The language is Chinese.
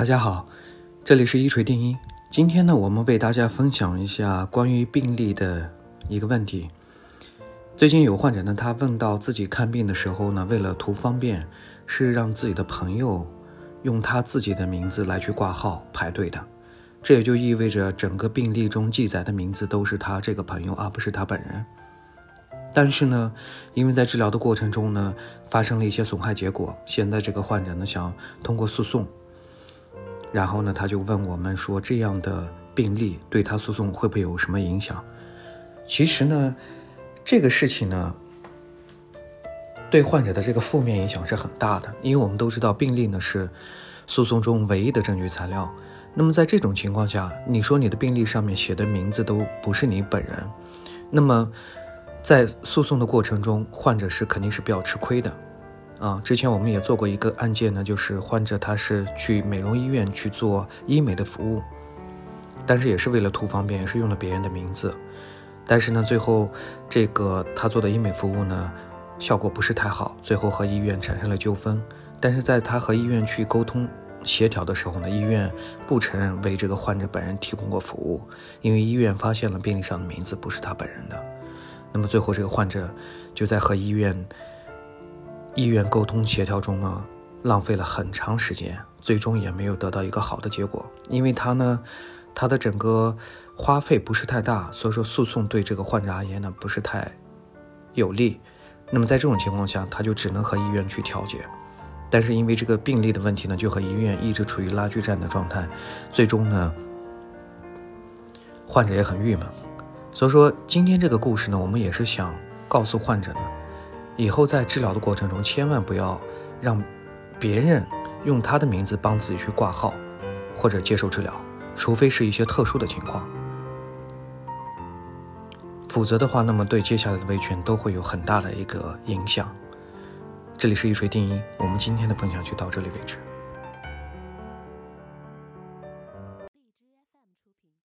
大家好，这里是一锤定音。今天呢，我们为大家分享一下关于病例的一个问题。最近有患者呢，他问到自己看病的时候呢，为了图方便，是让自己的朋友用他自己的名字来去挂号排队的。这也就意味着整个病例中记载的名字都是他这个朋友，而不是他本人。但是呢，因为在治疗的过程中呢，发生了一些损害结果，现在这个患者呢，想通过诉讼。然后呢，他就问我们说：“这样的病例对他诉讼会不会有什么影响？”其实呢，这个事情呢，对患者的这个负面影响是很大的，因为我们都知道病例呢是诉讼中唯一的证据材料。那么在这种情况下，你说你的病历上面写的名字都不是你本人，那么在诉讼的过程中，患者是肯定是比较吃亏的。啊，之前我们也做过一个案件呢，就是患者他是去美容医院去做医美的服务，但是也是为了图方便，也是用了别人的名字，但是呢，最后这个他做的医美服务呢，效果不是太好，最后和医院产生了纠纷。但是在他和医院去沟通协调的时候呢，医院不承认为这个患者本人提供过服务，因为医院发现了病历上的名字不是他本人的。那么最后这个患者就在和医院。医院沟通协调中呢，浪费了很长时间，最终也没有得到一个好的结果。因为他呢，他的整个花费不是太大，所以说诉讼对这个患者而言呢不是太有利。那么在这种情况下，他就只能和医院去调解。但是因为这个病例的问题呢，就和医院一直处于拉锯战的状态，最终呢，患者也很郁闷。所以说今天这个故事呢，我们也是想告诉患者呢。以后在治疗的过程中，千万不要让别人用他的名字帮自己去挂号或者接受治疗，除非是一些特殊的情况，否则的话，那么对接下来的维权都会有很大的一个影响。这里是一锤定音，我们今天的分享就到这里为止。